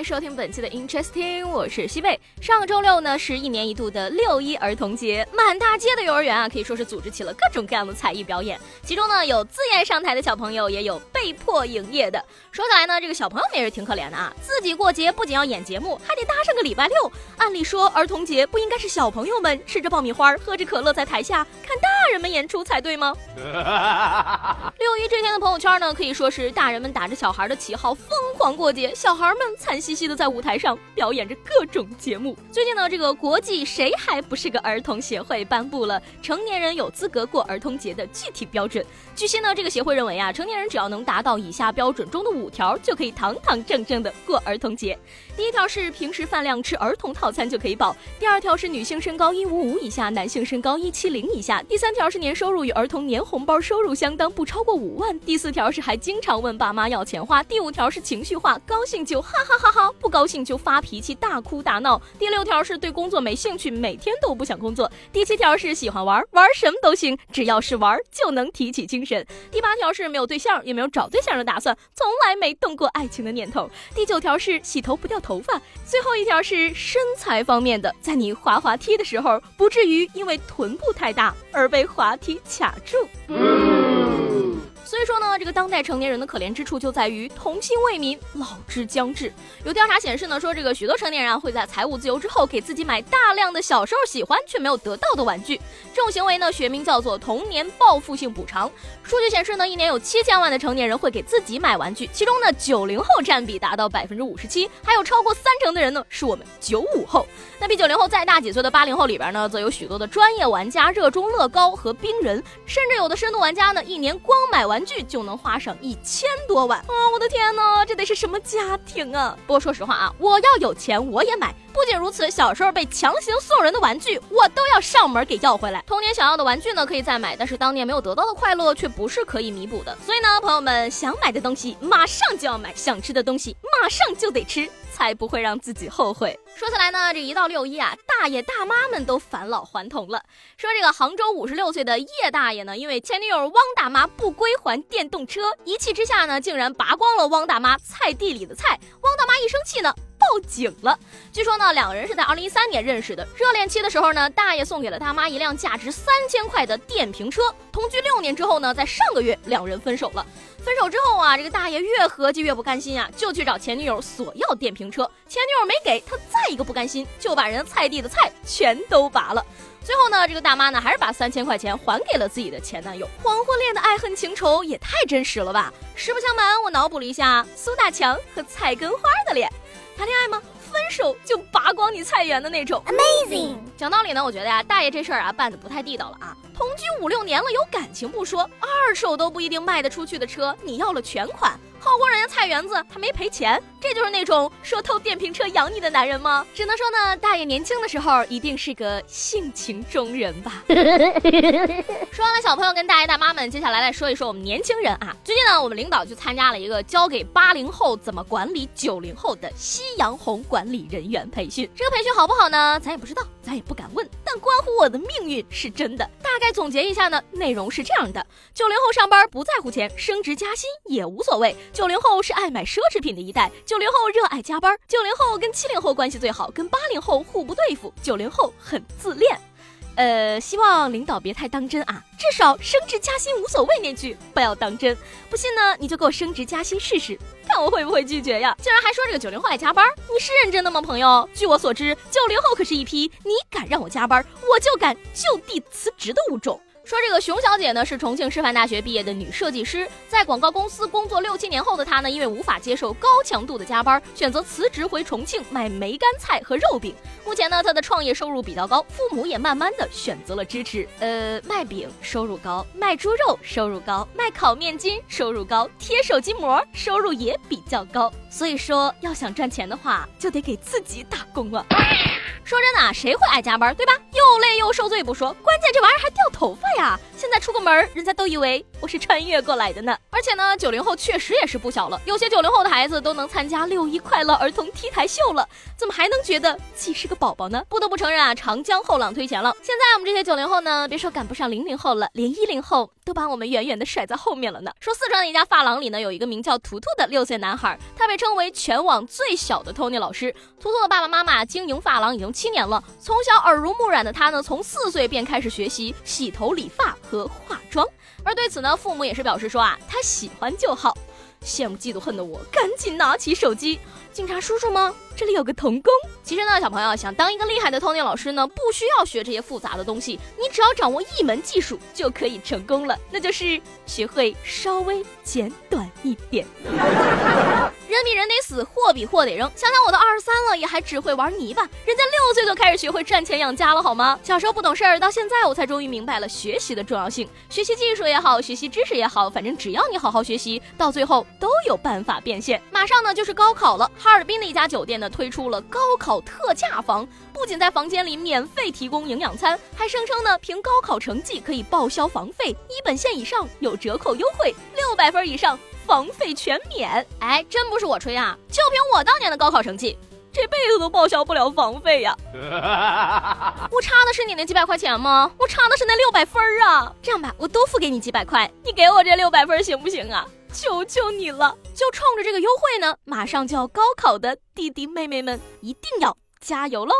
迎收听本期的 Interesting，我是西贝。上个周六呢，是一年一度的六一儿童节，满大街的幼儿园啊，可以说是组织起了各种各样的才艺表演。其中呢，有自愿上台的小朋友，也有被迫营业的。说起来呢，这个小朋友们也是挺可怜的啊，自己过节不仅要演节目，还得搭上个礼拜六。按理说，儿童节不应该是小朋友们吃着爆米花，喝着可乐在台下看大人们演出才对吗？六一这天的朋友圈呢，可以说是大人们打着小孩的旗号疯狂过节，小孩们。惨兮兮的在舞台上表演着各种节目。最近呢，这个国际谁还不是个儿童协会颁布了成年人有资格过儿童节的具体标准。据悉呢，这个协会认为啊，成年人只要能达到以下标准中的五条，就可以堂堂正正的过儿童节。第一条是平时饭量吃儿童套餐就可以保；第二条是女性身高一五五以下，男性身高一七零以下；第三条是年收入与儿童年红包收入相当，不超过五万；第四条是还经常问爸妈要钱花；第五条是情绪化，高兴就哈。哈哈哈！不高兴就发脾气，大哭大闹。第六条是对工作没兴趣，每天都不想工作。第七条是喜欢玩，玩什么都行，只要是玩就能提起精神。第八条是没有对象，也没有找对象的打算，从来没动过爱情的念头。第九条是洗头不掉头发。最后一条是身材方面的，在你滑滑梯的时候，不至于因为臀部太大而被滑梯卡住。所以说呢，这个当代成年人的可怜之处就在于童心未泯，老之将至。有调查显示呢，说这个许多成年人啊会在财务自由之后给自己买大量的小时候喜欢却没有得到的玩具。这种行为呢，学名叫做童年报复性补偿。数据显示呢，一年有七千万的成年人会给自己买玩具，其中呢，九零后占比达到百分之五十七，还有超过三成的人呢是我们九五后。那比九零后再大几岁的八零后里边呢，则有许多的专业玩家热衷乐高和冰人，甚至有的深度玩家呢，一年光买玩。玩具就能花上一千多万啊！我的天哪，这得是什么家庭啊？不过说实话啊，我要有钱我也买。不仅如此，小时候被强行送人的玩具，我都要上门给要回来。童年想要的玩具呢，可以再买，但是当年没有得到的快乐却不是可以弥补的。所以呢，朋友们想买的东西马上就要买，想吃的东西马上就得吃。才不会让自己后悔。说起来呢，这一到六一啊，大爷大妈们都返老还童了。说这个杭州五十六岁的叶大爷呢，因为前女友汪大妈不归还电动车，一气之下呢，竟然拔光了汪大妈菜地里的菜。汪大妈一生气呢。报警了。据说呢，两个人是在二零一三年认识的。热恋期的时候呢，大爷送给了大妈一辆价值三千块的电瓶车。同居六年之后呢，在上个月两人分手了。分手之后啊，这个大爷越合计越不甘心啊，就去找前女友索要电瓶车。前女友没给他，再一个不甘心，就把人家菜地的菜全都拔了。最后呢，这个大妈呢，还是把三千块钱还给了自己的前男友。黄昏恋的爱恨情仇也太真实了吧！实不相瞒，我脑补了一下苏大强和菜根花的脸。谈恋爱吗？分手就拔光你菜园的那种。Amazing。讲道理呢，我觉得呀，大爷这事儿啊办的不太地道了啊。同居五六年了，有感情不说，二手都不一定卖得出去的车，你要了全款。好过人家菜园子，还没赔钱，这就是那种说偷电瓶车养你的男人吗？只能说呢，大爷年轻的时候一定是个性情中人吧。说完了小朋友跟大爷大妈们，接下来来说一说我们年轻人啊。最近呢，我们领导去参加了一个教给八零后怎么管理九零后的夕阳红管理人员培训。这个培训好不好呢？咱也不知道，咱也不敢问。但关乎我的命运是真的。大概总结一下呢，内容是这样的：九零后上班不在乎钱，升职加薪也无所谓。九零后是爱买奢侈品的一代，九零后热爱加班，九零后跟七零后关系最好，跟八零后互不对付，九零后很自恋。呃，希望领导别太当真啊，至少升职加薪无所谓那句不要当真。不信呢，你就给我升职加薪试试，看我会不会拒绝呀？竟然还说这个九零后爱加班，你是认真的吗，朋友？据我所知，九零后可是一批你敢让我加班，我就敢就地辞职的物种。说这个熊小姐呢是重庆师范大学毕业的女设计师，在广告公司工作六七年后的她呢，因为无法接受高强度的加班，选择辞职回重庆卖梅干菜和肉饼。目前呢，她的创业收入比较高，父母也慢慢的选择了支持。呃，卖饼收入高，卖猪肉收入高，卖烤面筋收入高，贴手机膜收入也比较高。所以说，要想赚钱的话，就得给自己打工啊。说真的啊，谁会爱加班，对吧？又累又受罪不说，关键这玩意儿还掉头发呀。现在出个门，人家都以为我是穿越过来的呢。而且呢，九零后确实也是不小了，有些九零后的孩子都能参加六一快乐儿童 T 台秀了，怎么还能觉得自己是个宝宝呢？不得不承认啊，长江后浪推前浪。现在我们这些九零后呢，别说赶不上零零后了，连一零后都把我们远远的甩在后面了呢。说四川的一家发廊里呢，有一个名叫图图的六岁男孩，他被称为全网最小的 Tony 老师。图图的爸爸妈妈经营发廊已经七年了，从小耳濡目染的他呢，从四岁便开始学习洗头、理发和化妆。而对此呢，父母也是表示说啊，他喜欢就好。羡慕嫉妒恨的我，赶紧拿起手机，警察叔叔吗？这里有个童工。其实呢，小朋友想当一个厉害的 Tony 老师呢，不需要学这些复杂的东西，你只要掌握一门技术就可以成功了，那就是学会稍微简短一点。人比人得死，货比货得扔。想想我都二十三了，也还只会玩泥巴，人家六岁就开始学会赚钱养家了，好吗？小时候不懂事儿，到现在我才终于明白了学习的重要性。学习技术也好，学习知识也好，反正只要你好好学习，到最后都有办法变现。马上呢就是高考了，哈尔滨的一家酒店呢推出了高考特价房，不仅在房间里免费提供营养餐，还声称呢凭高考成绩可以报销房费，一本线以上有折扣优惠，六百分以上。房费全免，哎，真不是我吹啊！就凭我当年的高考成绩，这辈子都报销不了房费呀！我差的是你那几百块钱吗？我差的是那六百分啊！这样吧，我多付给你几百块，你给我这六百分行不行啊？求求你了！就冲着这个优惠呢，马上就要高考的弟弟妹妹们，一定要加油喽！